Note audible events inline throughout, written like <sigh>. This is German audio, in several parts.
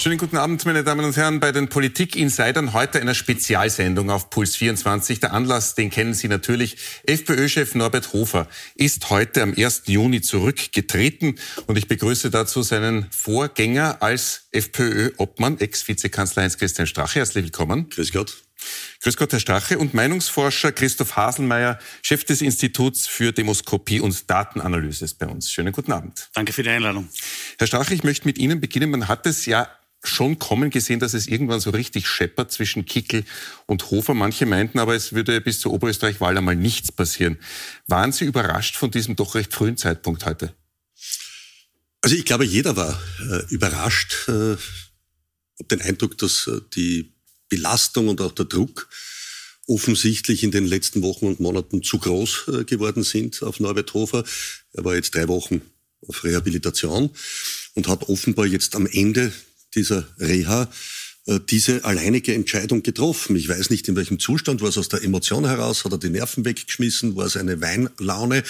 Schönen guten Abend, meine Damen und Herren, bei den Politik-Insidern heute einer Spezialsendung auf Puls 24. Der Anlass, den kennen Sie natürlich. FPÖ-Chef Norbert Hofer ist heute am 1. Juni zurückgetreten und ich begrüße dazu seinen Vorgänger als FPÖ-Obmann, Ex-Vizekanzler Heinz-Christian Strache. Herzlich willkommen. Grüß Gott. Grüß Gott, Herr Strache. Und Meinungsforscher Christoph Haselmeier, Chef des Instituts für Demoskopie und Datenanalyse ist bei uns. Schönen guten Abend. Danke für die Einladung. Herr Strache, ich möchte mit Ihnen beginnen. Man hat es ja schon kommen gesehen, dass es irgendwann so richtig scheppert zwischen Kickel und Hofer. Manche meinten aber, es würde bis zur Oberösterreich-Wahl einmal nichts passieren. Waren Sie überrascht von diesem doch recht frühen Zeitpunkt heute? Also ich glaube, jeder war äh, überrascht. Äh, den Eindruck, dass äh, die Belastung und auch der Druck offensichtlich in den letzten Wochen und Monaten zu groß äh, geworden sind auf Norbert Hofer. Er war jetzt drei Wochen auf Rehabilitation und hat offenbar jetzt am Ende dieser Reha äh, diese alleinige Entscheidung getroffen. Ich weiß nicht, in welchem Zustand, war es aus der Emotion heraus, hat er die Nerven weggeschmissen, war es eine Weinlaune.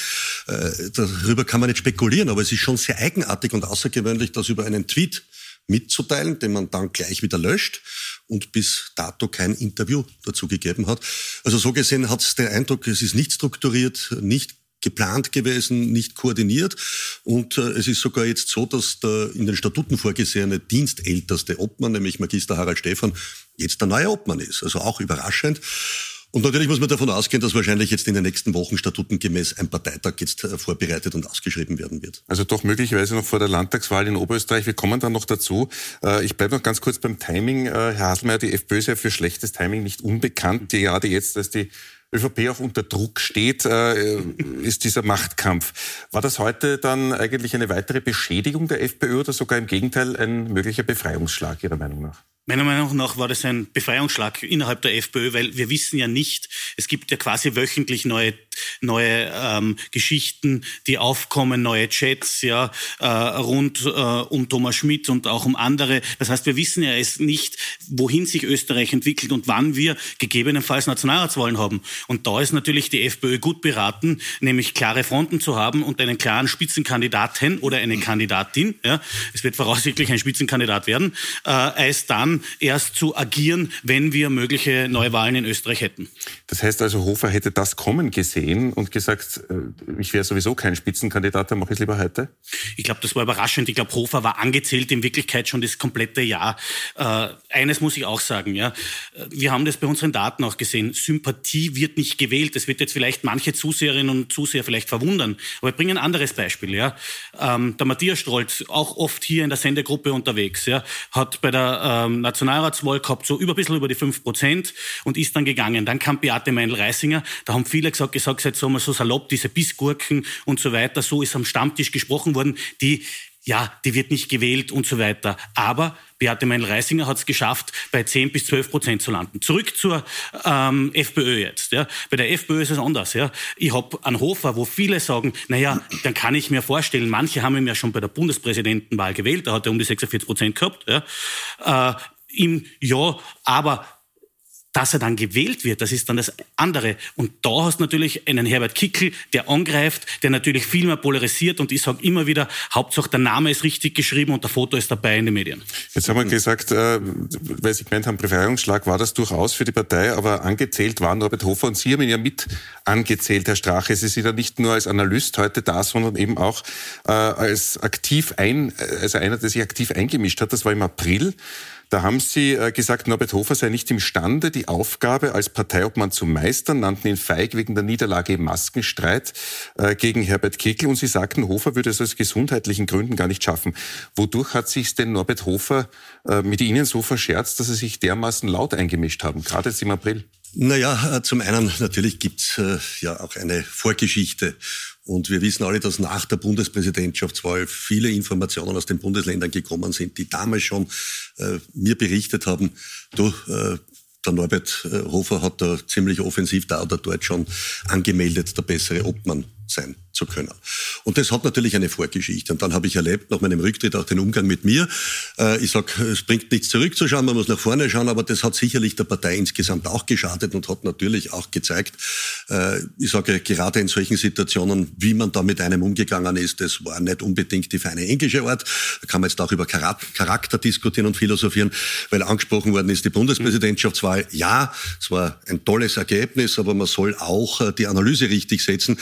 Äh, darüber kann man nicht spekulieren, aber es ist schon sehr eigenartig und außergewöhnlich, dass über einen Tweet mitzuteilen, den man dann gleich wieder löscht und bis dato kein Interview dazu gegeben hat. Also so gesehen hat es den Eindruck, es ist nicht strukturiert, nicht geplant gewesen, nicht koordiniert. Und äh, es ist sogar jetzt so, dass der in den Statuten vorgesehene dienstälteste Obmann, nämlich Magister Harald Stephan, jetzt der neue Obmann ist. Also auch überraschend. Und natürlich muss man davon ausgehen, dass wahrscheinlich jetzt in den nächsten Wochen statutengemäß ein Parteitag jetzt äh, vorbereitet und ausgeschrieben werden wird. Also doch möglicherweise noch vor der Landtagswahl in Oberösterreich. Wir kommen dann noch dazu. Äh, ich bleibe noch ganz kurz beim Timing. Äh, Herr Haselmeier, die FPÖ ist ja für schlechtes Timing nicht unbekannt. Gerade jetzt, als die ÖVP auch unter Druck steht, äh, ist dieser Machtkampf. War das heute dann eigentlich eine weitere Beschädigung der FPÖ oder sogar im Gegenteil ein möglicher Befreiungsschlag Ihrer Meinung nach? Meiner Meinung nach war das ein Befreiungsschlag innerhalb der FPÖ, weil wir wissen ja nicht, es gibt ja quasi wöchentlich neue neue ähm, Geschichten, die aufkommen, neue Chats ja äh, rund äh, um Thomas Schmidt und auch um andere. Das heißt, wir wissen ja es nicht, wohin sich Österreich entwickelt und wann wir gegebenenfalls Nationalratswahlen haben. Und da ist natürlich die FPÖ gut beraten, nämlich klare Fronten zu haben und einen klaren Spitzenkandidaten oder eine Kandidatin, ja, es wird voraussichtlich ein Spitzenkandidat werden, äh, als dann erst zu agieren, wenn wir mögliche Neuwahlen in Österreich hätten. Das heißt also, Hofer hätte das kommen gesehen und gesagt, äh, ich wäre sowieso kein Spitzenkandidat, dann mache ich es lieber heute? Ich glaube, das war überraschend. Ich glaube, Hofer war angezählt in Wirklichkeit schon das komplette Jahr. Äh, eines muss ich auch sagen, ja. Wir haben das bei unseren Daten auch gesehen. Sympathie wird nicht gewählt. Das wird jetzt vielleicht manche Zuseherinnen und Zuseher vielleicht verwundern. Aber ich bringe ein anderes Beispiel, ja. Ähm, der Matthias Strolz, auch oft hier in der Sendegruppe unterwegs, ja, hat bei der ähm, Nationalratswahl gehabt so über ein bisschen über die fünf Prozent und ist dann gegangen. Dann kam Beate Meinl-Reisinger. Da haben viele gesagt, gesagt, jetzt sagen wir so salopp, diese Bissgurken und so weiter. So ist am Stammtisch gesprochen worden. Die ja, die wird nicht gewählt und so weiter. Aber Beate Meinl-Reisinger hat es geschafft, bei 10 bis 12 Prozent zu landen. Zurück zur ähm, FPÖ jetzt. Ja. Bei der FPÖ ist es anders. Ja. Ich habe einen Hofer, wo viele sagen, naja, dann kann ich mir vorstellen, manche haben ihn ja schon bei der Bundespräsidentenwahl gewählt, da hat er um die 46 Prozent gehabt. Ja. Äh, ihm, ja, aber dass er dann gewählt wird, das ist dann das andere. Und da hast du natürlich einen Herbert Kickel, der angreift, der natürlich viel mehr polarisiert. Und ich sage immer wieder, Hauptsache der Name ist richtig geschrieben und der Foto ist dabei in den Medien. Jetzt haben wir gesagt, äh, weil Sie gemeint haben, Befreiungsschlag war das durchaus für die Partei, aber angezählt waren Robert Hofer und Sie haben ihn ja mit angezählt, Herr Strache. Sie sind ja nicht nur als Analyst heute da, sondern eben auch äh, als aktiv ein, also einer, der sich aktiv eingemischt hat. Das war im April. Da haben Sie äh, gesagt, Norbert Hofer sei nicht imstande, die Aufgabe als Parteiobmann zu meistern, nannten ihn feig wegen der Niederlage im Maskenstreit äh, gegen Herbert Kickl und Sie sagten, Hofer würde es aus gesundheitlichen Gründen gar nicht schaffen. Wodurch hat sich denn Norbert Hofer äh, mit Ihnen so verscherzt, dass Sie sich dermaßen laut eingemischt haben, gerade jetzt im April? Naja, zum einen natürlich gibt's äh, ja auch eine Vorgeschichte. Und wir wissen alle, dass nach der Bundespräsidentschaftswahl viele Informationen aus den Bundesländern gekommen sind, die damals schon äh, mir berichtet haben, du, äh, der Norbert äh, Hofer hat da ziemlich offensiv da oder dort schon angemeldet, der bessere Obmann sein zu können. Und das hat natürlich eine Vorgeschichte. Und dann habe ich erlebt, nach meinem Rücktritt auch den Umgang mit mir. Äh, ich sage, es bringt nichts zurückzuschauen, man muss nach vorne schauen, aber das hat sicherlich der Partei insgesamt auch geschadet und hat natürlich auch gezeigt, äh, ich sage, gerade in solchen Situationen, wie man da mit einem umgegangen ist, das war nicht unbedingt die feine englische Art. Da kann man jetzt auch über Charakter diskutieren und philosophieren, weil angesprochen worden ist die Bundespräsidentschaftswahl. Ja, es war ein tolles Ergebnis, aber man soll auch äh, die Analyse richtig setzen.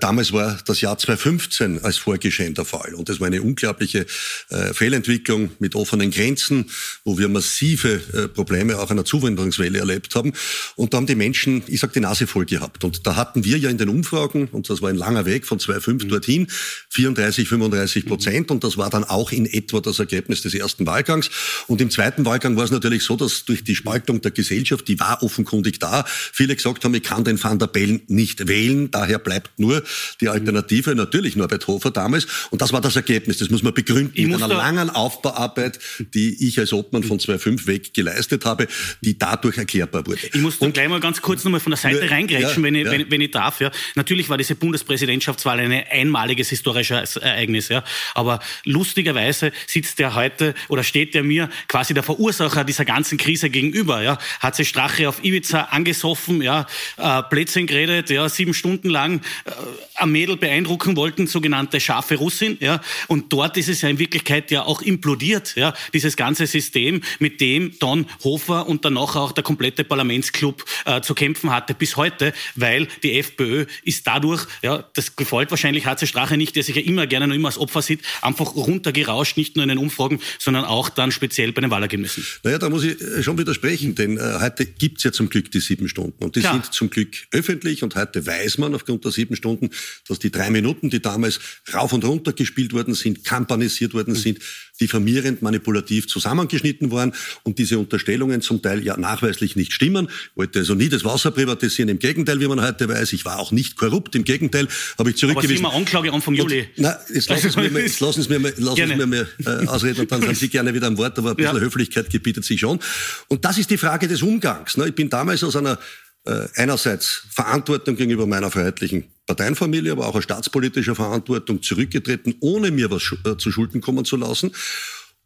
Äh, damals war das Jahr 2015 als Vorgeschehen der Fall und das war eine unglaubliche äh, Fehlentwicklung mit offenen Grenzen, wo wir massive Probleme auch einer Zuwanderungswelle erlebt haben. Und da haben die Menschen, ich sag, die Nase voll gehabt. Und da hatten wir ja in den Umfragen, und das war ein langer Weg von 2,5 mhm. dorthin, 34, 35 Prozent. Und das war dann auch in etwa das Ergebnis des ersten Wahlgangs. Und im zweiten Wahlgang war es natürlich so, dass durch die Spaltung der Gesellschaft, die war offenkundig da, viele gesagt haben, ich kann den Van der Bellen nicht wählen, daher bleibt nur die Alternative, natürlich Norbert Hofer damals. Und das war das Ergebnis, das muss man begründen ich mit einer langen Aufbauarbeit, die ich als Obmann von 2.5 weg geleistet habe, die dadurch erklärbar wurde. Ich muss dann gleich mal ganz kurz nochmal von der Seite reingrätschen, ja, wenn, ich, ja. wenn, wenn, ich darf. Ja. Natürlich war diese Bundespräsidentschaftswahl ein einmaliges historisches Ereignis. Ja. Aber lustigerweise sitzt der heute oder steht der mir quasi der Verursacher dieser ganzen Krise gegenüber. Ja. Hat sich Strache auf Ibiza angesoffen, ja, äh, Plätzchen geredet, ja, sieben Stunden lang äh, am Mädel beeindrucken wollten, sogenannte scharfe Russin. Ja. Und dort ist es ja in Wirklichkeit ja auch implodiert, ja, dieses ganze System, mit dem Don Hofer und danach auch der komplette Parlamentsclub äh, zu kämpfen hatte bis heute, weil die FPÖ ist dadurch, ja, das gefällt wahrscheinlich HC Strache nicht, der sich ja immer gerne noch immer als Opfer sieht, einfach runtergerauscht, nicht nur in den Umfragen, sondern auch dann speziell bei den Wahlergebnissen. Naja, da muss ich äh, schon widersprechen, denn äh, heute gibt's ja zum Glück die sieben Stunden und die Klar. sind zum Glück öffentlich und heute weiß man aufgrund der sieben Stunden, dass die drei Minuten, die damals rauf und runter gespielt worden sind, kampanisiert worden mhm. sind, diffamierend, manipulativ zusammengeschnitten waren und diese Unterstellungen zum Teil ja nachweislich nicht stimmen. Ich wollte also nie das Wasser privatisieren, im Gegenteil, wie man heute weiß. Ich war auch nicht korrupt, im Gegenteil, habe ich zurückgewiesen. Aber Sie Anklage Anfang Juli. Und, na, jetzt lassen Sie mir, jetzt lassen Sie mir, lassen Sie mir mal, äh, ausreden und dann sind Sie <laughs> gerne wieder am Wort, aber ein bisschen ja. Höflichkeit gebietet sich schon. Und das ist die Frage des Umgangs. Ne? Ich bin damals aus einer äh, einerseits Verantwortung gegenüber meiner freiheitlichen Parteienfamilie, aber auch aus staatspolitischer Verantwortung zurückgetreten, ohne mir was äh, zu Schulden kommen zu lassen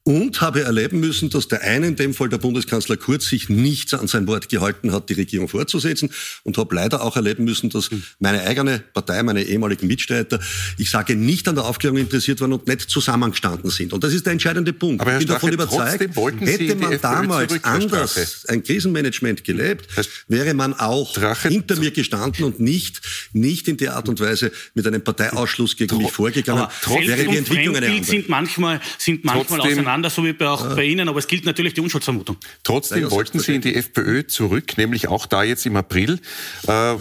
und habe erleben müssen, dass der eine, in dem Fall der Bundeskanzler Kurz, sich nicht an sein Wort gehalten hat, die Regierung fortzusetzen und habe leider auch erleben müssen, dass meine eigene Partei, meine ehemaligen Mitstreiter, ich sage, nicht an der Aufklärung interessiert waren und nicht zusammengestanden sind. Und das ist der entscheidende Punkt. Aber ich bin davon überzeugt, hätte man damals anders ein Krisenmanagement gelebt, wäre man auch Drache hinter mir gestanden und nicht, nicht in der Art und Weise mit einem Parteiausschluss gegen mich vorgegangen. wäre die Entwicklung eine andere. Sind manchmal, sind manchmal Trotzdem, auseinander, so wie bei auch ja. bei Ihnen, aber es gilt natürlich die Unschuldsvermutung. Trotzdem ja, wollten Sie in die FPÖ zurück, nämlich auch da jetzt im April. Äh,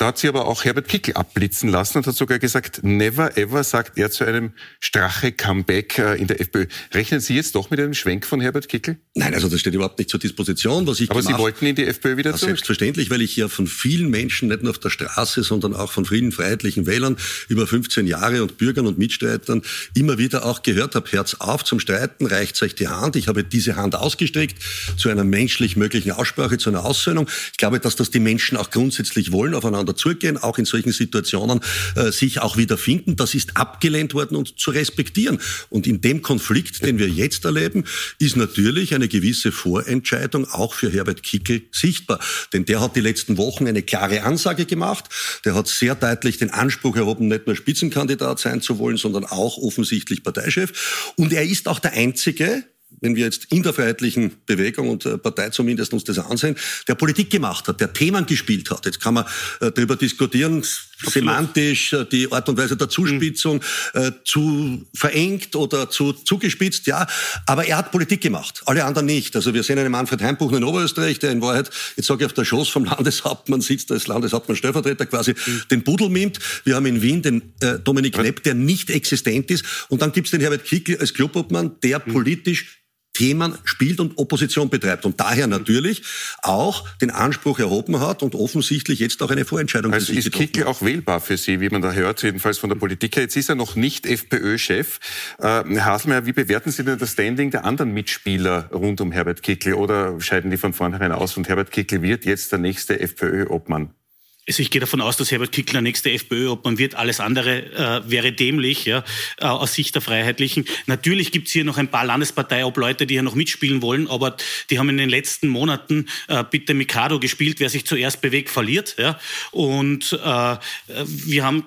da hat sie aber auch Herbert Kickel abblitzen lassen und hat sogar gesagt, never ever, sagt er zu einem Strache-Comeback äh, in der FPÖ. Rechnen Sie jetzt doch mit einem Schwenk von Herbert Kickel? Nein, also das steht überhaupt nicht zur Disposition. Was ich aber Sie wollten in die FPÖ wieder zurück? Selbstverständlich, weil ich ja von vielen Menschen, nicht nur auf der Straße, sondern auch von vielen freiheitlichen Wählern über 15 Jahre und Bürgern und Mitstreitern immer wieder auch gehört habe, Herz auf zum Streiten, reicht euch die Hand. Ich habe diese Hand ausgestreckt zu einer menschlich möglichen Aussprache, zu einer Aussöhnung. Ich glaube, dass das die Menschen auch grundsätzlich wollen, aufeinander zugehen, auch in solchen Situationen äh, sich auch wiederfinden. Das ist abgelehnt worden und zu respektieren. Und in dem Konflikt, den wir jetzt erleben, ist natürlich eine gewisse Vorentscheidung auch für Herbert Kickel sichtbar. Denn der hat die letzten Wochen eine klare Ansage gemacht. Der hat sehr deutlich den Anspruch erhoben, nicht nur Spitzenkandidat sein zu wollen, sondern auch offensichtlich Parteichef. Und er ist auch der Einzige, einzige wenn wir jetzt in der freiheitlichen Bewegung und äh, Partei zumindest uns das ansehen, der Politik gemacht hat, der Themen gespielt hat. Jetzt kann man äh, darüber diskutieren, semantisch, äh, die Art und Weise der Zuspitzung, mhm. zu verengt oder zu zugespitzt, ja. Aber er hat Politik gemacht, alle anderen nicht. Also wir sehen einen Manfred Heimbuch in Oberösterreich, der in Wahrheit, jetzt sage ich, auf der Schoß vom Landeshauptmann sitzt, als Landeshauptmann Stellvertreter quasi mhm. den Pudel mimt. Wir haben in Wien den äh, Dominik Knepp, der nicht existent ist. Und dann gibt's den Herbert Kickl als Clubobmann, der mhm. politisch Themen spielt und Opposition betreibt und daher natürlich auch den Anspruch erhoben hat und offensichtlich jetzt auch eine Vorentscheidung also ist Kickel auch wählbar für Sie, wie man da hört, jedenfalls von der Politik her. Jetzt ist er noch nicht FPÖ-Chef. Äh, Herr Haselmeier, wie bewerten Sie denn das Standing der anderen Mitspieler rund um Herbert Kickel oder scheiden die von vornherein aus und Herbert Kickel wird jetzt der nächste FPÖ-Obmann? Also ich gehe davon aus, dass Herbert Kickl der nächste FPÖ-Obmann wird. Alles andere äh, wäre dämlich ja, äh, aus Sicht der Freiheitlichen. Natürlich gibt es hier noch ein paar Landespartei-Obleute, die hier noch mitspielen wollen, aber die haben in den letzten Monaten äh, bitte Mikado gespielt. Wer sich zuerst bewegt, verliert. Ja. Und äh, wir haben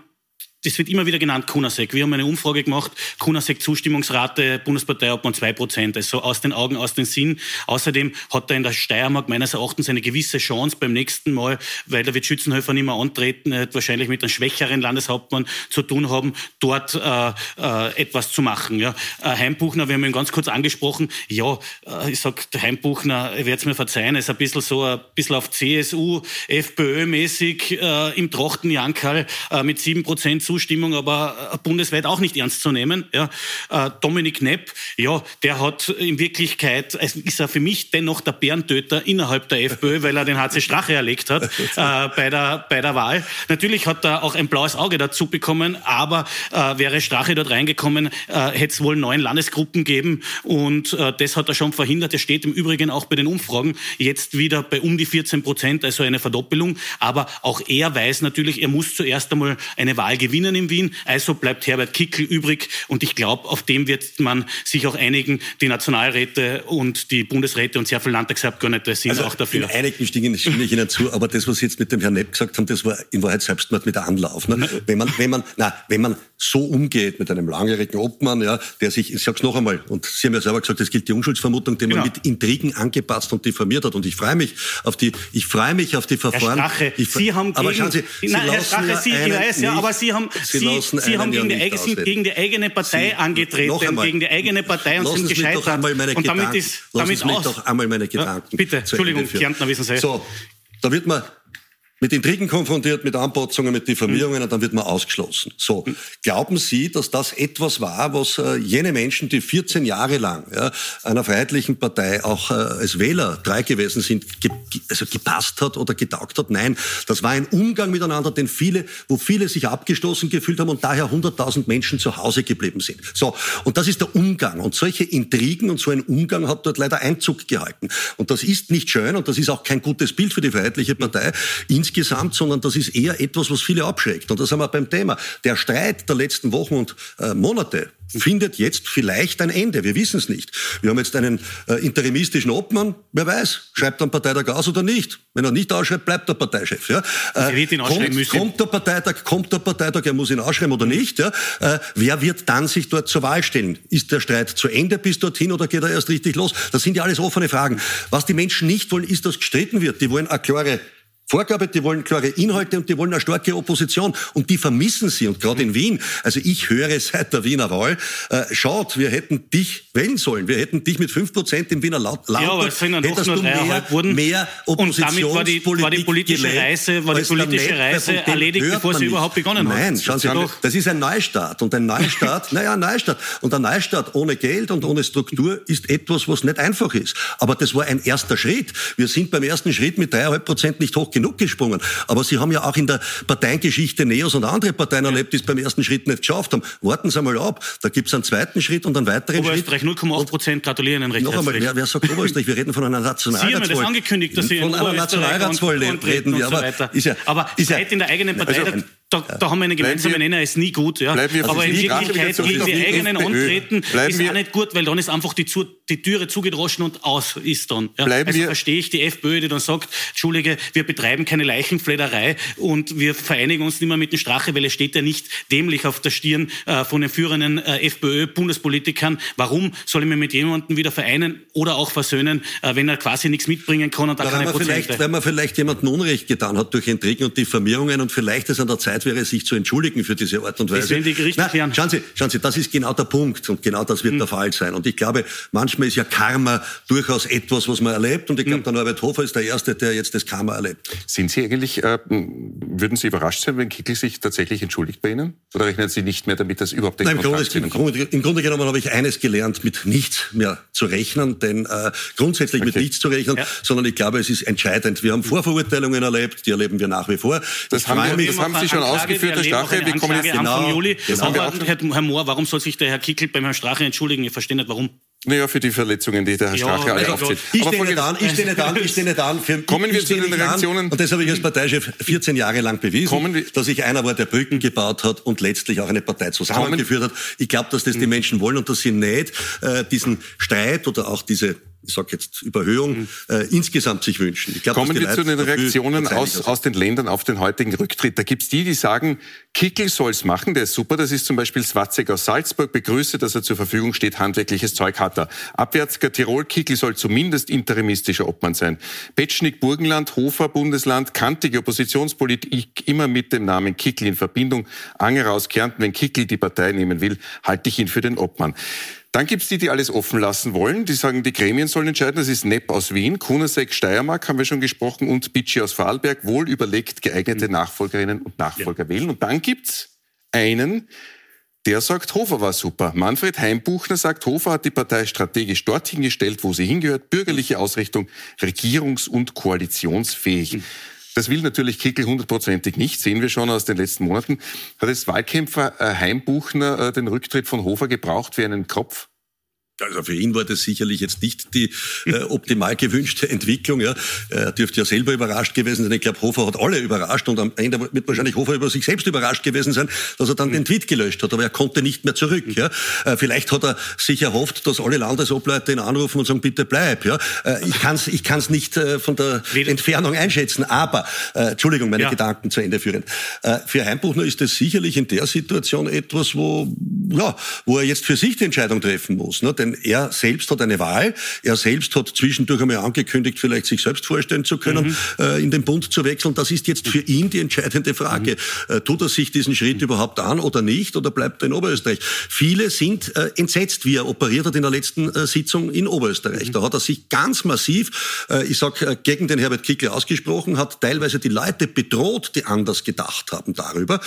das wird immer wieder genannt, Kunasek. Wir haben eine Umfrage gemacht, Kunasek Zustimmungsrate, Bundespartei hat man zwei Prozent. Also aus den Augen, aus den Sinn. Außerdem hat er in der Steiermark meines Erachtens eine gewisse Chance beim nächsten Mal, weil da wird Schützenhöfer nicht mehr antreten, er wird wahrscheinlich mit einem schwächeren Landeshauptmann zu tun haben, dort äh, äh, etwas zu machen. Ja. Äh, Heimbuchner, wir haben ihn ganz kurz angesprochen. Ja, äh, ich sag, der Heimbuchner, er wird es mir verzeihen, ist ein bisschen so ein bisschen auf CSU, FPÖ-mäßig äh, im Trachtenjankal äh, mit sieben Prozent Zustimmung, aber äh, bundesweit auch nicht ernst zu nehmen. Ja. Äh, Dominik Nepp, ja, der hat in Wirklichkeit, ist er für mich dennoch der Bärentöter innerhalb der FPÖ, weil er den HC Strache erlegt hat <laughs> äh, bei, der, bei der Wahl. Natürlich hat er auch ein blaues Auge dazu bekommen, aber äh, wäre Strache dort reingekommen, äh, hätte es wohl neun Landesgruppen geben und äh, das hat er schon verhindert. Er steht im Übrigen auch bei den Umfragen jetzt wieder bei um die 14 Prozent, also eine Verdoppelung. Aber auch er weiß natürlich, er muss zuerst einmal eine Wahl gewinnen gewinnen in Wien. Also bleibt Herbert Kickl übrig. Und ich glaube, auf dem wird man sich auch einigen. Die Nationalräte und die Bundesräte und sehr viele Landtagsabgeordnete sind also auch dafür. In einigen stimme ich Ihnen zu. Aber das, was Sie jetzt mit dem Herrn Nepp gesagt haben, das war in Wahrheit Selbstmord mit Anlauf. Ne? Wenn man, wenn man, na, wenn man so umgeht mit einem langjährigen Obmann, ja, der sich, ich sag's noch einmal, und Sie haben ja selber gesagt, es gilt die Unschuldsvermutung, den genau. man mit Intrigen angepasst und diffamiert hat. Und ich freue mich auf die, ich freue mich auf die Verfahren. Herr Strache, ich, Sie haben aber gegen, schauen Sie, Sie nein, Herr Strache, Sie, ich weiß, ja, aber Sie haben, Sie, Sie, Sie haben gegen, die, sind gegen die eigene Partei Sie, angetreten, gegen die eigene Partei und sind gescheitert. und damit ist, damit Lassen Sie mich doch einmal meine Gedanken. Ja, bitte, Entschuldigung, Kärntner wissen Sie. So, da wird man mit Intrigen konfrontiert, mit Anbotzungen, mit Diffamierungen mhm. und dann wird man ausgeschlossen. So, mhm. glauben Sie, dass das etwas war, was äh, jene Menschen, die 14 Jahre lang ja, einer freiheitlichen Partei auch äh, als Wähler drei gewesen sind, ge also gepasst hat oder getaugt hat? Nein, das war ein Umgang miteinander, den viele, wo viele sich abgestoßen gefühlt haben und daher 100.000 Menschen zu Hause geblieben sind. So, und das ist der Umgang. Und solche Intrigen und so ein Umgang hat dort leider Einzug gehalten. Und das ist nicht schön und das ist auch kein gutes Bild für die Freiheitliche Partei. Insgesamt insgesamt, sondern das ist eher etwas, was viele abschreckt. Und da sind wir beim Thema. Der Streit der letzten Wochen und äh, Monate findet jetzt vielleicht ein Ende. Wir wissen es nicht. Wir haben jetzt einen äh, interimistischen Obmann. Wer weiß, schreibt er am Parteitag aus oder nicht. Wenn er nicht ausschreibt, bleibt der Parteichef. Ja. Äh, kommt, kommt, der Parteitag, kommt der Parteitag, er muss ihn ausschreiben oder nicht. Ja. Äh, wer wird dann sich dort zur Wahl stellen? Ist der Streit zu Ende bis dorthin oder geht er erst richtig los? Das sind ja alles offene Fragen. Was die Menschen nicht wollen, ist, dass gestritten wird. Die wollen eine klare Vorgabe, die wollen klare Inhalte und die wollen eine starke Opposition. Und die vermissen sie. Und gerade in Wien, also ich höre seit der Wiener Wahl, äh, schaut, wir hätten dich wählen sollen. Wir hätten dich mit fünf Prozent im Wiener Land ja, aber es sind hättest du mehr, wurden. mehr Und damit war die, war die politische Reise, war die politische Reise erledigt, bevor sie überhaupt begonnen hat. Nein, schauen Sie, doch. das ist ein Neustart. Und ein Neustart, <laughs> naja, ein Neustart. Und ein Neustart ohne Geld und ohne Struktur ist etwas, was nicht einfach ist. Aber das war ein erster Schritt. Wir sind beim ersten Schritt mit dreieinhalb Prozent nicht hoch genug gesprungen. Aber Sie haben ja auch in der Parteiengeschichte Neos und andere Parteien erlebt, die es beim ersten Schritt nicht geschafft haben. Warten Sie mal ab. Da gibt es einen zweiten Schritt und einen weiteren Oberösterreich Schritt. 0,8 Prozent gratulieren Ihnen recht Noch einmal, wer, wer sagt <laughs> Oberösterreich? Wir reden von einer Nationalratswahl. Sie haben das angekündigt, dass Sie von einer Nationalratswahl reden wir. Aber, so ist ja, aber ist ja, in der eigenen Partei, also, da, da haben wir einen gemeinsamen Nenner, ist nie gut. Ja. Aber in Wirklichkeit gegen die eigenen antreten ist auch nicht gut, weil dann ist einfach die, die Türe zugedroschen und aus ist dann. Ja. Also verstehe ich die FPÖ, die dann sagt, Entschuldige, wir betreiben keine Leichenflederei und wir vereinigen uns nicht mehr mit den Strache, weil es steht ja nicht dämlich auf der Stirn äh, von den führenden äh, FPÖ-Bundespolitikern. Warum soll ich mich mit jemandem wieder vereinen oder auch versöhnen, äh, wenn er quasi nichts mitbringen kann und da keine Prozente? Weil man vielleicht jemandem Unrecht getan hat durch Intrigen und Diffamierungen und vielleicht ist an der Zeit wäre, sich zu entschuldigen für diese Art und Weise. Das werden die Gerichte klären. Schauen Sie, schauen Sie, das ist genau der Punkt und genau das wird mhm. der Fall sein. Und ich glaube, manchmal ist ja Karma durchaus etwas, was man erlebt und ich glaube, mhm. der Norbert Hofer ist der Erste, der jetzt das Karma erlebt. Sind Sie eigentlich, äh, würden Sie überrascht sein, wenn Kickl sich tatsächlich entschuldigt bei Ihnen? Oder rechnen Sie nicht mehr damit, dass überhaupt ein Nein, Kontakt im Grunde, im, Grunde, genommen habe ich eines gelernt, mit nichts mehr zu rechnen, denn äh, grundsätzlich okay. mit nichts zu rechnen, ja. sondern ich glaube, es ist entscheidend. Wir haben Vorverurteilungen erlebt, die erleben wir nach wie vor. Das, haben, wir, das haben Sie schon ausgeführt, Herr Strache. Wir kommen jetzt genau, Juli. Genau. Herr, Herr Mohr, warum soll sich der Herr Kickel beim Herrn Strache entschuldigen? Ich verstehe nicht, warum. Naja, für die Verletzungen, die der Herr Strache ja, alle also aufzählt. Ich stehe nicht an, ich stehe nicht an, ich stehe nicht an. Für, Kommen wir zu den Reaktionen. An, und das habe ich als Parteichef 14 Jahre lang bewiesen, dass ich einer war, der Brücken gebaut hat und letztlich auch eine Partei zusammengeführt hat. Ich glaube, dass das die hm. Menschen wollen und dass sie nicht äh, diesen Streit oder auch diese ich sage jetzt Überhöhung, mhm. äh, insgesamt sich wünschen. Glaub, Kommen wir zu den Reaktionen aus, aus den Ländern auf den heutigen Rücktritt. Da gibt's die, die sagen, Kickel soll's machen, der ist super. Das ist zum Beispiel Swatzek aus Salzburg, begrüße, dass er zur Verfügung steht, handwerkliches Zeug hat er. Abwärtsger Tirol, Kickel soll zumindest interimistischer Obmann sein. Petschnik, Burgenland, Hofer, Bundesland, kantige Oppositionspolitik, immer mit dem Namen Kickel in Verbindung. Anger aus Kärnten, wenn Kickel die Partei nehmen will, halte ich ihn für den Obmann. Dann gibt's die, die alles offen lassen wollen. Die sagen, die Gremien sollen entscheiden. Das ist Nepp aus Wien, Kunasek Steiermark, haben wir schon gesprochen, und Bitschi aus Vorarlberg. Wohl überlegt geeignete Nachfolgerinnen und Nachfolger ja. wählen. Und dann gibt's einen, der sagt, Hofer war super. Manfred Heimbuchner sagt, Hofer hat die Partei strategisch dorthin gestellt, wo sie hingehört. Bürgerliche Ausrichtung, regierungs- und koalitionsfähig. Mhm. Das will natürlich Kickel hundertprozentig nicht, sehen wir schon aus den letzten Monaten. Hat es Wahlkämpfer äh, Heimbuchner äh, den Rücktritt von Hofer gebraucht wie einen Kopf? Also für ihn war das sicherlich jetzt nicht die äh, <laughs> optimal gewünschte Entwicklung. Ja. Er dürfte ja selber überrascht gewesen sein. Ich glaube, Hofer hat alle überrascht und am Ende wird wahrscheinlich Hofer über sich selbst überrascht gewesen sein, dass er dann den Tweet gelöscht hat. Aber er konnte nicht mehr zurück. Ja. Äh, vielleicht hat er sich erhofft, dass alle Landesobleute ihn anrufen und sagen, bitte bleib. Ja. Äh, ich kann es ich kann's nicht äh, von der Entfernung einschätzen. Aber, äh, Entschuldigung, meine ja. Gedanken zu Ende führen. Äh, für Heimbuchner ist das sicherlich in der Situation etwas, wo, ja, wo er jetzt für sich die Entscheidung treffen muss. Ne? Denn er selbst hat eine Wahl. Er selbst hat zwischendurch einmal angekündigt, vielleicht sich selbst vorstellen zu können, mhm. äh, in den Bund zu wechseln. Das ist jetzt für ihn die entscheidende Frage. Mhm. Äh, tut er sich diesen Schritt mhm. überhaupt an oder nicht oder bleibt er in Oberösterreich? Viele sind äh, entsetzt, wie er operiert hat in der letzten Sitzung in Oberösterreich. Mhm. Da hat er sich ganz massiv, ich sag, gegen den Herbert Kickl ausgesprochen, hat teilweise die Leute bedroht, die anders gedacht haben darüber,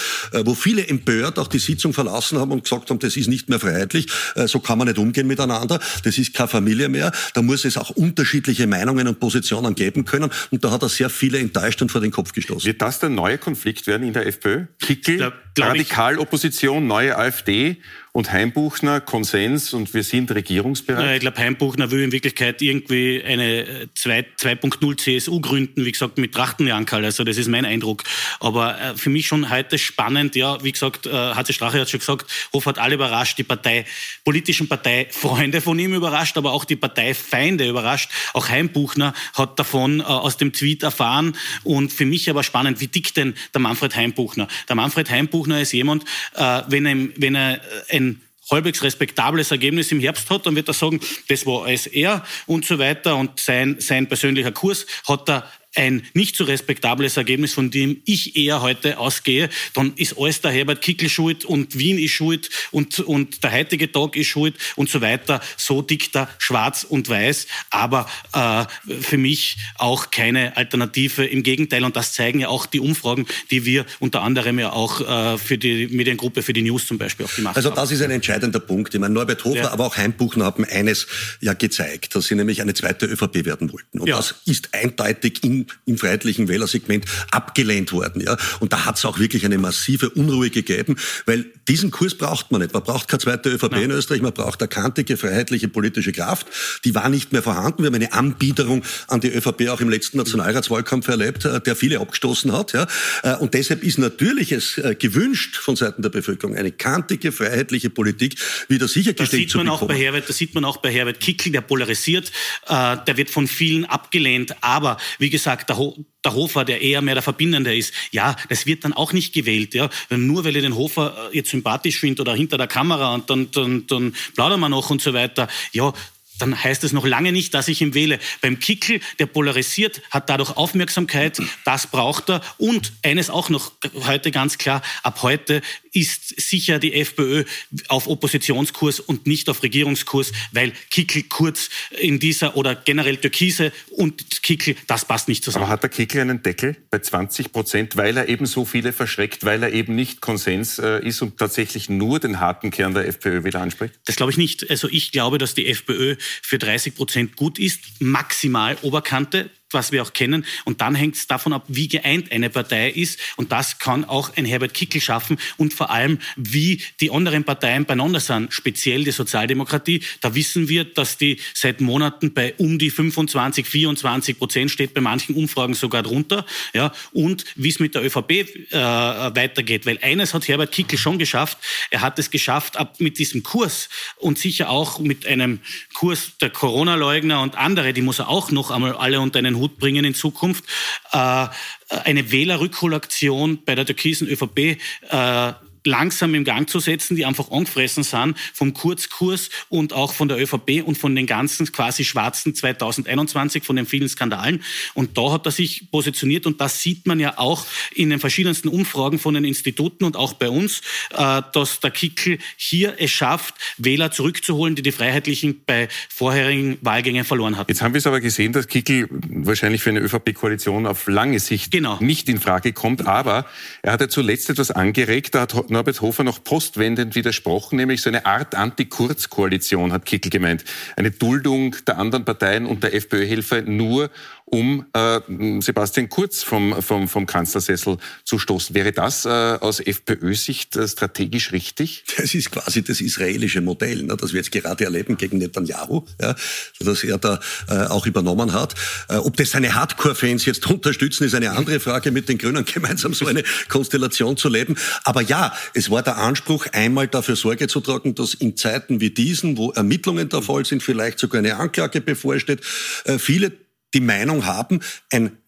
wo viele empört auch die Sitzung verlassen haben und gesagt haben, das ist nicht mehr freiheitlich, so kann man nicht umgehen miteinander miteinander. Das ist keine Familie mehr. Da muss es auch unterschiedliche Meinungen und Positionen geben können. Und da hat er sehr viele enttäuscht und vor den Kopf gestoßen. Wird das der neue Konflikt werden in der FPÖ? Kickel, Radikalopposition, neue AfD und Heimbuchner Konsens und wir sind regierungsbereit? Ja, ich glaube, Heimbuchner will in Wirklichkeit irgendwie eine 2.0 CSU gründen, wie gesagt, mit Trachtenjankal. Also das ist mein Eindruck. Aber äh, für mich schon heute spannend, ja, wie gesagt, äh, HC Strache hat schon gesagt, Hof hat alle überrascht, die Partei, politischen Parteifreunde von ihm überrascht, aber auch die Parteifeinde überrascht. Auch Heimbuchner hat davon äh, aus dem Tweet erfahren und für mich aber spannend, wie dick denn der Manfred Heimbuchner? Der Manfred Heimbuchner ist jemand, äh, wenn er, wenn er ein halbwegs respektables Ergebnis im Herbst hat, dann wird er sagen, das war alles er und so weiter. Und sein, sein persönlicher Kurs hat er ein nicht so respektables Ergebnis, von dem ich eher heute ausgehe, dann ist alles der Herbert Kickl schuld und Wien ist schuld und, und der heutige Tag ist schuld und so weiter. So dick da schwarz und weiß, aber äh, für mich auch keine Alternative. Im Gegenteil, und das zeigen ja auch die Umfragen, die wir unter anderem ja auch äh, für die Mediengruppe, für die News zum Beispiel auch gemacht also haben. Also das ist ein entscheidender Punkt. Ich meine, Norbert Hofer, ja. aber auch Heimbuchner haben eines ja gezeigt, dass sie nämlich eine zweite ÖVP werden wollten. Und ja. das ist eindeutig in im freiheitlichen Wählersegment abgelehnt worden. Ja? Und da hat es auch wirklich eine massive Unruhe gegeben, weil diesen Kurs braucht man nicht. Man braucht keine zweite ÖVP Nein. in Österreich, man braucht eine kantige, freiheitliche politische Kraft. Die war nicht mehr vorhanden. Wir haben eine Anbiederung an die ÖVP auch im letzten Nationalratswahlkampf erlebt, äh, der viele abgestoßen hat. Ja? Äh, und deshalb ist natürlich es äh, gewünscht von Seiten der Bevölkerung eine kantige, freiheitliche Politik wieder sichergestellt Auch bei Herbert, das sieht man auch bei Herbert Kickl, der polarisiert, der wird von vielen abgelehnt. Aber wie gesagt, der, Ho der Hofer, der eher mehr der Verbindende ist, ja, das wird dann auch nicht gewählt. Ja. Nur weil ich den Hofer äh, jetzt sympathisch finde oder hinter der Kamera und dann, dann, dann plaudern wir noch und so weiter. Ja, dann heißt es noch lange nicht, dass ich ihn wähle. Beim Kickel, der polarisiert, hat dadurch Aufmerksamkeit, das braucht er. Und eines auch noch heute ganz klar, ab heute ist sicher die FPÖ auf Oppositionskurs und nicht auf Regierungskurs, weil Kickel kurz in dieser oder generell Türkise und Kickel, das passt nicht zusammen. Aber hat der Kickel einen Deckel bei 20 Prozent, weil er eben so viele verschreckt, weil er eben nicht Konsens äh, ist und tatsächlich nur den harten Kern der FPÖ wieder anspricht? Das glaube ich nicht. Also ich glaube, dass die FPÖ für 30 Prozent gut ist, maximal Oberkante was wir auch kennen. Und dann hängt es davon ab, wie geeint eine Partei ist. Und das kann auch ein Herbert Kickel schaffen. Und vor allem, wie die anderen Parteien beieinander sind, speziell die Sozialdemokratie. Da wissen wir, dass die seit Monaten bei um die 25, 24 Prozent steht, bei manchen Umfragen sogar drunter. Ja, und wie es mit der ÖVP äh, weitergeht. Weil eines hat Herbert Kickel schon geschafft. Er hat es geschafft, ab mit diesem Kurs und sicher auch mit einem Kurs der Corona-Leugner und andere, die muss er auch noch einmal alle unter einen Hut bringen in Zukunft, äh, eine Wählerrückholaktion bei der türkisen ÖVP äh, langsam im Gang zu setzen, die einfach angefressen sind vom Kurzkurs und auch von der ÖVP und von den ganzen quasi schwarzen 2021, von den vielen Skandalen. Und da hat er sich positioniert und das sieht man ja auch in den verschiedensten Umfragen von den Instituten und auch bei uns, äh, dass der Kickel hier es schafft, Wähler zurückzuholen, die die Freiheitlichen bei vorherigen Wahlgängen verloren hatten. Jetzt haben wir es aber gesehen, dass Kickel wahrscheinlich für eine ÖVP-Koalition auf lange Sicht genau. nicht in Frage kommt, aber er hat ja zuletzt etwas angeregt, da hat Norbert Hofer noch postwendend widersprochen, nämlich so eine Art Anti-Kurz-Koalition, hat Kickel gemeint. Eine Duldung der anderen Parteien und der FPÖ-Hilfe nur, um äh, Sebastian Kurz vom, vom, vom Kanzlersessel zu stoßen. Wäre das äh, aus FPÖ-Sicht äh, strategisch richtig? Das ist quasi das israelische Modell, ne, das wir jetzt gerade erleben gegen Netanyahu, ja, das er da äh, auch übernommen hat. Äh, ob das seine Hardcore-Fans jetzt unterstützen, ist eine andere Frage, mit den Grünen <laughs> gemeinsam so eine Konstellation zu leben. Aber ja, es war der Anspruch, einmal dafür Sorge zu tragen, dass in Zeiten wie diesen, wo Ermittlungen der Fall sind, vielleicht sogar eine Anklage bevorsteht, äh, viele die Meinung haben, ein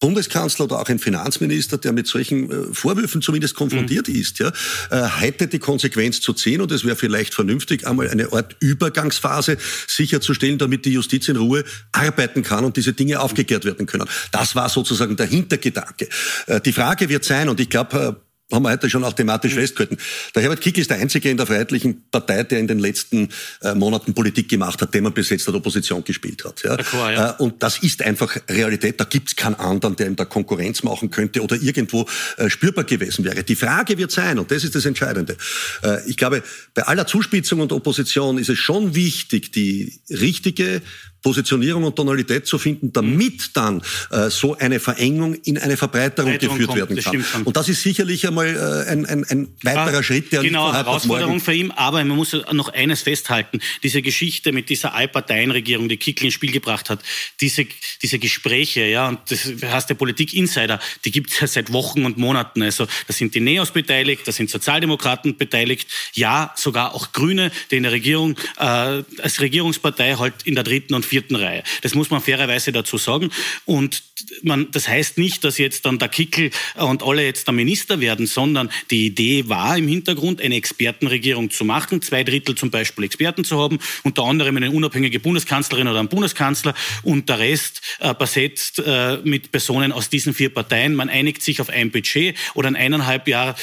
Bundeskanzler oder auch ein Finanzminister, der mit solchen äh, Vorwürfen zumindest konfrontiert mhm. ist, ja, äh, hätte die Konsequenz zu ziehen und es wäre vielleicht vernünftig, einmal eine Art Übergangsphase sicherzustellen, damit die Justiz in Ruhe arbeiten kann und diese Dinge aufgeklärt werden können. Das war sozusagen der Hintergedanke. Äh, die Frage wird sein, und ich glaube, haben wir heute schon auch thematisch mhm. festgehalten. Der Herbert Kickl ist der Einzige in der Freiheitlichen Partei, der in den letzten äh, Monaten Politik gemacht hat, den man bis jetzt der Opposition gespielt hat. Ja? Klar, ja. Äh, und das ist einfach Realität. Da gibt es keinen anderen, der ihm da Konkurrenz machen könnte oder irgendwo äh, spürbar gewesen wäre. Die Frage wird sein, und das ist das Entscheidende. Äh, ich glaube, bei aller Zuspitzung und Opposition ist es schon wichtig, die richtige Positionierung und Tonalität zu finden, damit dann äh, so eine Verengung in eine Verbreiterung Verbreiterung geführt kommt, werden kann. Und das ist sicherlich einmal äh, ein, ein, ein weiterer ja, Schritt, der genau Herausforderung für ihn. Aber man muss noch eines festhalten: Diese Geschichte mit dieser Allparteienregierung, die Kickl ins Spiel gebracht hat, diese diese Gespräche, ja, und das heißt der Politik Insider, die gibt es ja seit Wochen und Monaten. Also da sind die Neos beteiligt, da sind Sozialdemokraten beteiligt, ja, sogar auch Grüne, die in der Regierung äh, als Regierungspartei halt in der dritten und vierten Reihe. Das muss man fairerweise dazu sagen. Und man, das heißt nicht, dass jetzt dann der Kickel und alle jetzt der Minister werden, sondern die Idee war im Hintergrund, eine Expertenregierung zu machen, zwei Drittel zum Beispiel Experten zu haben, unter anderem eine unabhängige Bundeskanzlerin oder einen Bundeskanzler und der Rest äh, besetzt äh, mit Personen aus diesen vier Parteien. Man einigt sich auf ein Budget oder, ein eineinhalb Jahre,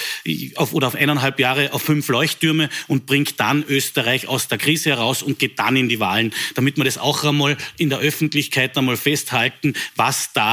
auf, oder auf eineinhalb Jahre auf fünf Leuchttürme und bringt dann Österreich aus der Krise heraus und geht dann in die Wahlen, damit man das auch einmal in der Öffentlichkeit einmal festhalten, was da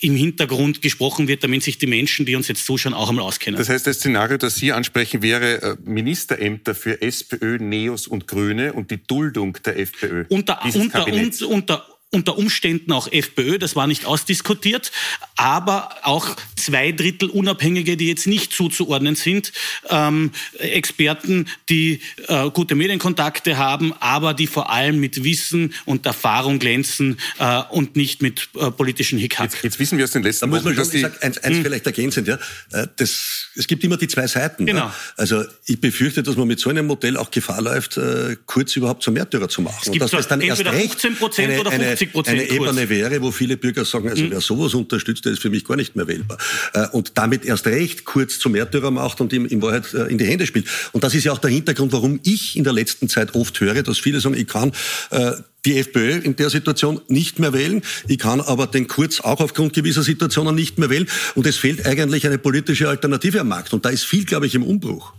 im Hintergrund gesprochen wird, damit sich die Menschen, die uns jetzt zuschauen, auch einmal auskennen. Das heißt, das Szenario, das Sie ansprechen, wäre äh, Ministerämter für SPÖ, Neos und Grüne und die Duldung der FPÖ. Unter, unter, unter, unter unter Umständen auch FPÖ, das war nicht ausdiskutiert, aber auch zwei Drittel Unabhängige, die jetzt nicht zuzuordnen sind, ähm, Experten, die äh, gute Medienkontakte haben, aber die vor allem mit Wissen und Erfahrung glänzen äh, und nicht mit äh, politischen Hickhack. Jetzt, jetzt, wissen wir aus den letzten Da muss man schon, ich sag, eins, eins hm. vielleicht ergänzend, ja, äh, das, es gibt immer die zwei Seiten. Genau. Ja. Also ich befürchte, dass man mit so einem Modell auch Gefahr läuft, äh, kurz überhaupt zum Märtyrer zu machen. Es gibt und dass das dann erst recht 15 Prozent oder 50 50 Prozent Eine Ebene wäre, wo viele Bürger sagen, also mhm. wer sowas unterstützt, der ist für mich gar nicht mehr wählbar. Äh, und damit erst recht kurz zum Märtyrer macht und ihm in Wahrheit äh, in die Hände spielt. Und das ist ja auch der Hintergrund, warum ich in der letzten Zeit oft höre, dass viele sagen, ich kann äh, die FPÖ in der Situation nicht mehr wählen. Ich kann aber den Kurz auch aufgrund gewisser Situationen nicht mehr wählen. Und es fehlt eigentlich eine politische Alternative am Markt. Und da ist viel, glaube ich, im Umbruch.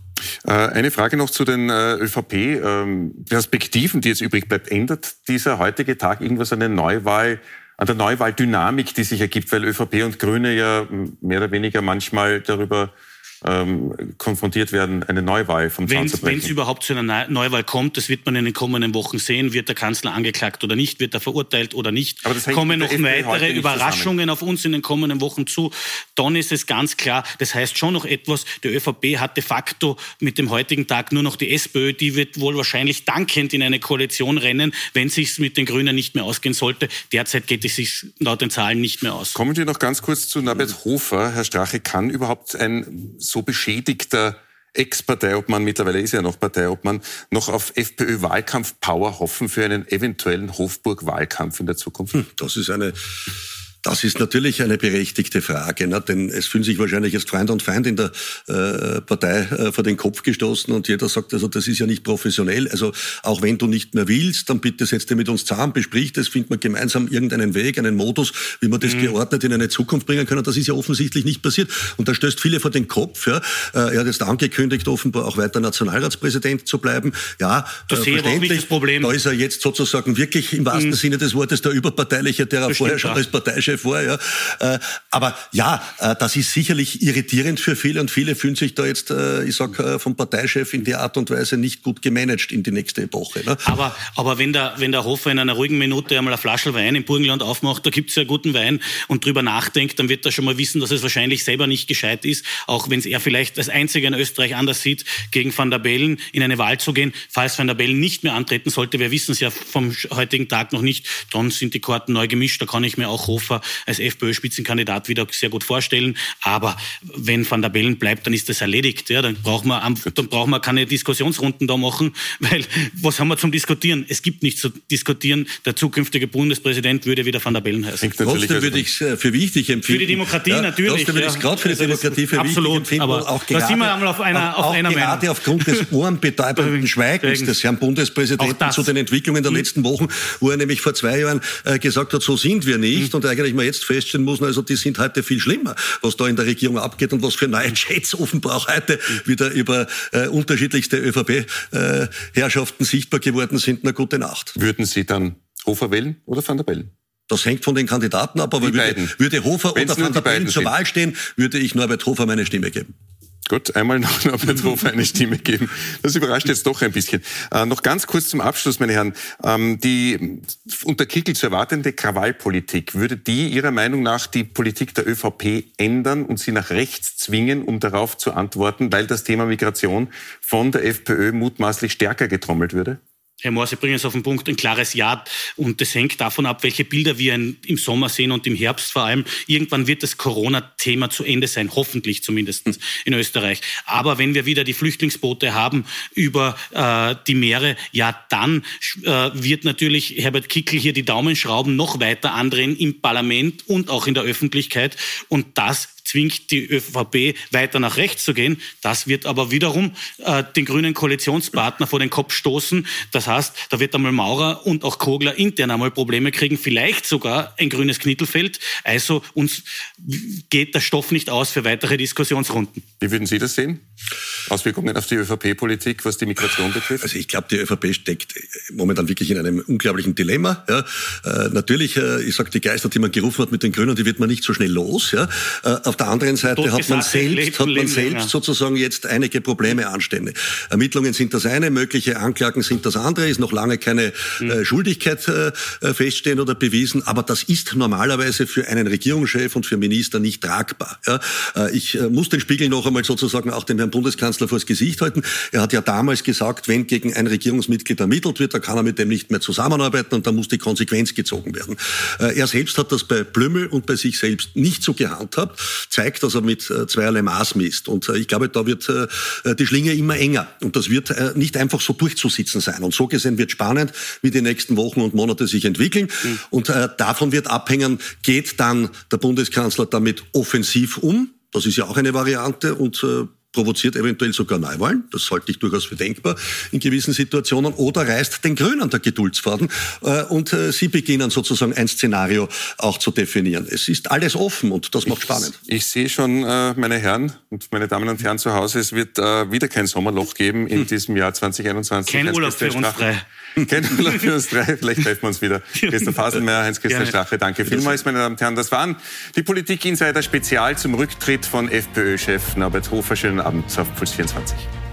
Äh, eine Frage noch zu den äh, ÖVP-Perspektiven, die jetzt übrig bleibt. Ändert dieser heutige Tag irgendwas an der Neuwahl, an der Neuwahldynamik, die sich ergibt, weil ÖVP und Grüne ja mehr oder weniger manchmal darüber ähm, konfrontiert werden, eine Neuwahl vom Zaun zu Wenn es überhaupt zu einer Neuwahl kommt, das wird man in den kommenden Wochen sehen, wird der Kanzler angeklagt oder nicht, wird er verurteilt oder nicht, kommen noch weitere Überraschungen auf uns in den kommenden Wochen zu, dann ist es ganz klar, das heißt schon noch etwas, die ÖVP hat de facto mit dem heutigen Tag nur noch die SPÖ, die wird wohl wahrscheinlich dankend in eine Koalition rennen, wenn sich mit den Grünen nicht mehr ausgehen sollte. Derzeit geht es sich laut den Zahlen nicht mehr aus. Kommen wir noch ganz kurz zu Norbert Hofer. Herr Strache, kann überhaupt ein so beschädigter Ex-Parteiobmann, mittlerweile ist er noch Parteiobmann, noch auf FPÖ-Wahlkampf-Power hoffen für einen eventuellen Hofburg-Wahlkampf in der Zukunft? Hm, das ist eine das ist natürlich eine berechtigte Frage, ne? denn es fühlen sich wahrscheinlich jetzt Freund und Feind in der äh, Partei äh, vor den Kopf gestoßen und jeder sagt, also das ist ja nicht professionell. Also auch wenn du nicht mehr willst, dann bitte setz dir mit uns zusammen, besprich das, finden wir gemeinsam irgendeinen Weg, einen Modus, wie wir das mhm. geordnet in eine Zukunft bringen können. Das ist ja offensichtlich nicht passiert. Und da stößt viele vor den Kopf. Ja? Äh, er hat jetzt angekündigt, offenbar auch weiter Nationalratspräsident zu bleiben. Ja, das äh, verständlich. Das Problem. Da ist er jetzt sozusagen wirklich im wahrsten mhm. Sinne des Wortes der Überparteiliche, der er vorher schon als Parteichef vor. Ja. Äh, aber ja, äh, das ist sicherlich irritierend für viele und viele fühlen sich da jetzt, äh, ich sag, vom Parteichef in der Art und Weise nicht gut gemanagt in die nächste Epoche. Ne? Aber, aber wenn, der, wenn der Hofer in einer ruhigen Minute einmal eine Flasche Wein im Burgenland aufmacht, da gibt's ja guten Wein und drüber nachdenkt, dann wird er schon mal wissen, dass es wahrscheinlich selber nicht gescheit ist, auch wenn es er vielleicht als einziger in Österreich anders sieht, gegen Van der Bellen in eine Wahl zu gehen. Falls Van der Bellen nicht mehr antreten sollte, wir wissen es ja vom heutigen Tag noch nicht, dann sind die Karten neu gemischt, da kann ich mir auch Hofer als FPÖ-Spitzenkandidat wieder sehr gut vorstellen. Aber wenn Van der Bellen bleibt, dann ist das erledigt. Ja, dann brauchen wir, dann brauchen wir keine Diskussionsrunden da machen, <laughs> weil was haben wir zum Diskutieren? Es gibt nichts zu diskutieren. Der zukünftige Bundespräsident würde wieder Van der Bellen heißen. Trotzdem würde ich es für wichtig empfinden. Für die Demokratie ja, natürlich. Trotzdem würde ich es gerade für die also Demokratie für absolut, wichtig empfinden. Aber auch gerade, da sind wir einmal auf einer, auf auch einer gerade Meinung. aufgrund des <laughs> ohrenbetäubenden Schweigens des Herrn Bundespräsidenten zu den Entwicklungen der letzten Wochen, wo er nämlich vor zwei Jahren äh, gesagt hat, so sind wir nicht. Mhm. Und eigentlich mal jetzt feststellen muss, also die sind heute viel schlimmer, was da in der Regierung abgeht und was für neue <laughs> Chats offenbar auch heute wieder über äh, unterschiedlichste ÖVP-Herrschaften äh, sichtbar geworden sind. Na gute Nacht. Würden Sie dann Hofer wählen oder Van der Bellen? Das hängt von den Kandidaten ab, aber würde, würde, Hofer Wenn's oder Van der Bellen zur Wahl stehen, würde ich Norbert Hofer meine Stimme geben. Gut, einmal noch Norbert Hofer eine Stimme geben. Das überrascht jetzt doch ein bisschen. Äh, noch ganz kurz zum Abschluss, meine Herren. Ähm, die unter Kickel zu erwartende Krawallpolitik, würde die Ihrer Meinung nach die Politik der ÖVP ändern und sie nach rechts zwingen, um darauf zu antworten, weil das Thema Migration von der FPÖ mutmaßlich stärker getrommelt würde? Herr Mohr, Sie bringen es auf den Punkt, ein klares Ja. Und das hängt davon ab, welche Bilder wir im Sommer sehen und im Herbst vor allem. Irgendwann wird das Corona-Thema zu Ende sein, hoffentlich zumindest in Österreich. Aber wenn wir wieder die Flüchtlingsboote haben über äh, die Meere, ja, dann äh, wird natürlich Herbert Kickel hier die Daumenschrauben noch weiter andrehen im Parlament und auch in der Öffentlichkeit. Und das zwingt die ÖVP weiter nach rechts zu gehen. Das wird aber wiederum äh, den grünen Koalitionspartner vor den Kopf stoßen. Das heißt, da wird einmal Maurer und auch Kogler intern einmal Probleme kriegen, vielleicht sogar ein grünes Knittelfeld. Also uns geht der Stoff nicht aus für weitere Diskussionsrunden. Wie würden Sie das sehen? Auswirkungen auf die ÖVP-Politik, was die Migration betrifft? Also ich glaube, die ÖVP steckt momentan wirklich in einem unglaublichen Dilemma. Ja. Äh, natürlich, äh, ich sage, die Geister, die man gerufen hat mit den Grünen, die wird man nicht so schnell los. Ja. Äh, auf der anderen Seite hat man selbst, hat man selbst sozusagen jetzt einige Probleme anstände. Ermittlungen sind das eine, mögliche Anklagen sind das andere, ist noch lange keine mhm. äh, Schuldigkeit äh, feststehen oder bewiesen, aber das ist normalerweise für einen Regierungschef und für Minister nicht tragbar. Ja. Äh, ich äh, muss den Spiegel noch einmal sozusagen auch dem Herrn Bundeskanzler vors Gesicht halten. Er hat ja damals gesagt, wenn gegen ein Regierungsmitglied ermittelt wird, dann kann er mit dem nicht mehr zusammenarbeiten und dann muss die Konsequenz gezogen werden. Äh, er selbst hat das bei Blümmel und bei sich selbst nicht so gehandhabt zeigt, dass er mit äh, zweierlei Maß misst. Und äh, ich glaube, da wird äh, die Schlinge immer enger. Und das wird nicht einfach so durchzusitzen sein. Und so gesehen wird spannend, wie die nächsten Wochen und Monate sich entwickeln. Mhm. Und davon wird abhängen, geht dann der Bundeskanzler damit offensiv um? Das ist ja auch eine Variante und provoziert eventuell sogar Neuwahlen, das halte ich durchaus für denkbar in gewissen Situationen, oder reißt den Grünen der Geduldsfaden äh, und äh, sie beginnen sozusagen ein Szenario auch zu definieren. Es ist alles offen und das macht ich, spannend. Ich sehe schon, äh, meine Herren und meine Damen und Herren zu Hause, es wird äh, wieder kein Sommerloch geben in hm. diesem Jahr 2021. Kein Urlaub für uns drei. <laughs> Urlaub für uns drei. Vielleicht treffen wir uns wieder. <laughs> Christoph Haselmeier, Heinz-Christian Strache, danke vielmals, meine Damen und Herren. Das waren die Politik-Insider Spezial zum Rücktritt von FPÖ-Chef Norbert Hofer. Schönen Abend auf Puls 24.